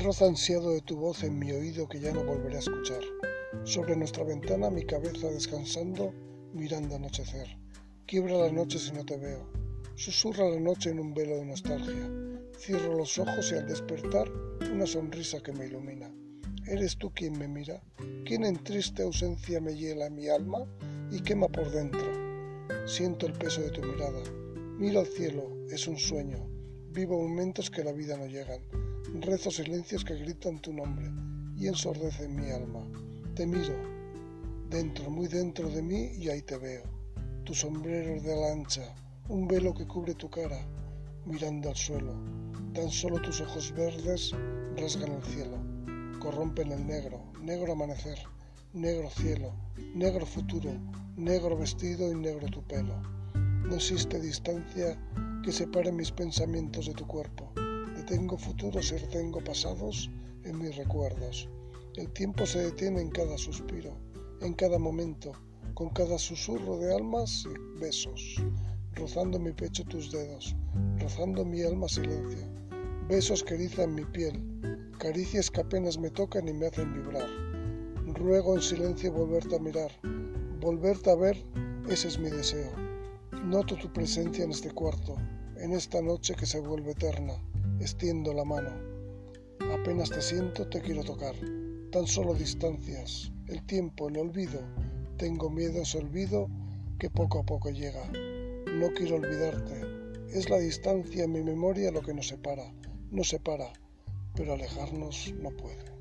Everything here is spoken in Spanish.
roza ansiado de tu voz en mi oído que ya no volveré a escuchar. Sobre nuestra ventana mi cabeza descansando, mirando anochecer. Quiebra la noche si no te veo. Susurra la noche en un velo de nostalgia. Cierro los ojos y al despertar una sonrisa que me ilumina. ¿Eres tú quien me mira? ¿Quién en triste ausencia me hiela mi alma y quema por dentro? Siento el peso de tu mirada. Miro al cielo, es un sueño. Vivo momentos que la vida no llegan. Rezo silencios que gritan tu nombre y ensordecen mi alma. Te miro, dentro, muy dentro de mí y ahí te veo. Tu sombrero de lancha, un velo que cubre tu cara, mirando al suelo. Tan solo tus ojos verdes rasgan el cielo corrompen el negro, negro amanecer, negro cielo, negro futuro, negro vestido y negro tu pelo. No existe distancia que separe mis pensamientos de tu cuerpo. Detengo futuros y retengo pasados en mis recuerdos. El tiempo se detiene en cada suspiro, en cada momento, con cada susurro de almas y besos, rozando mi pecho tus dedos, rozando mi alma silencio, besos que erizan mi piel, caricias que apenas me tocan y me hacen vibrar. Ruego en silencio volverte a mirar, volverte a ver, ese es mi deseo. Noto tu presencia en este cuarto, en esta noche que se vuelve eterna. Extiendo la mano. Apenas te siento, te quiero tocar. Tan solo distancias, el tiempo, el olvido. Tengo miedo ese olvido que poco a poco llega. No quiero olvidarte. Es la distancia en mi memoria lo que nos separa. Nos separa pero alejarnos no puede.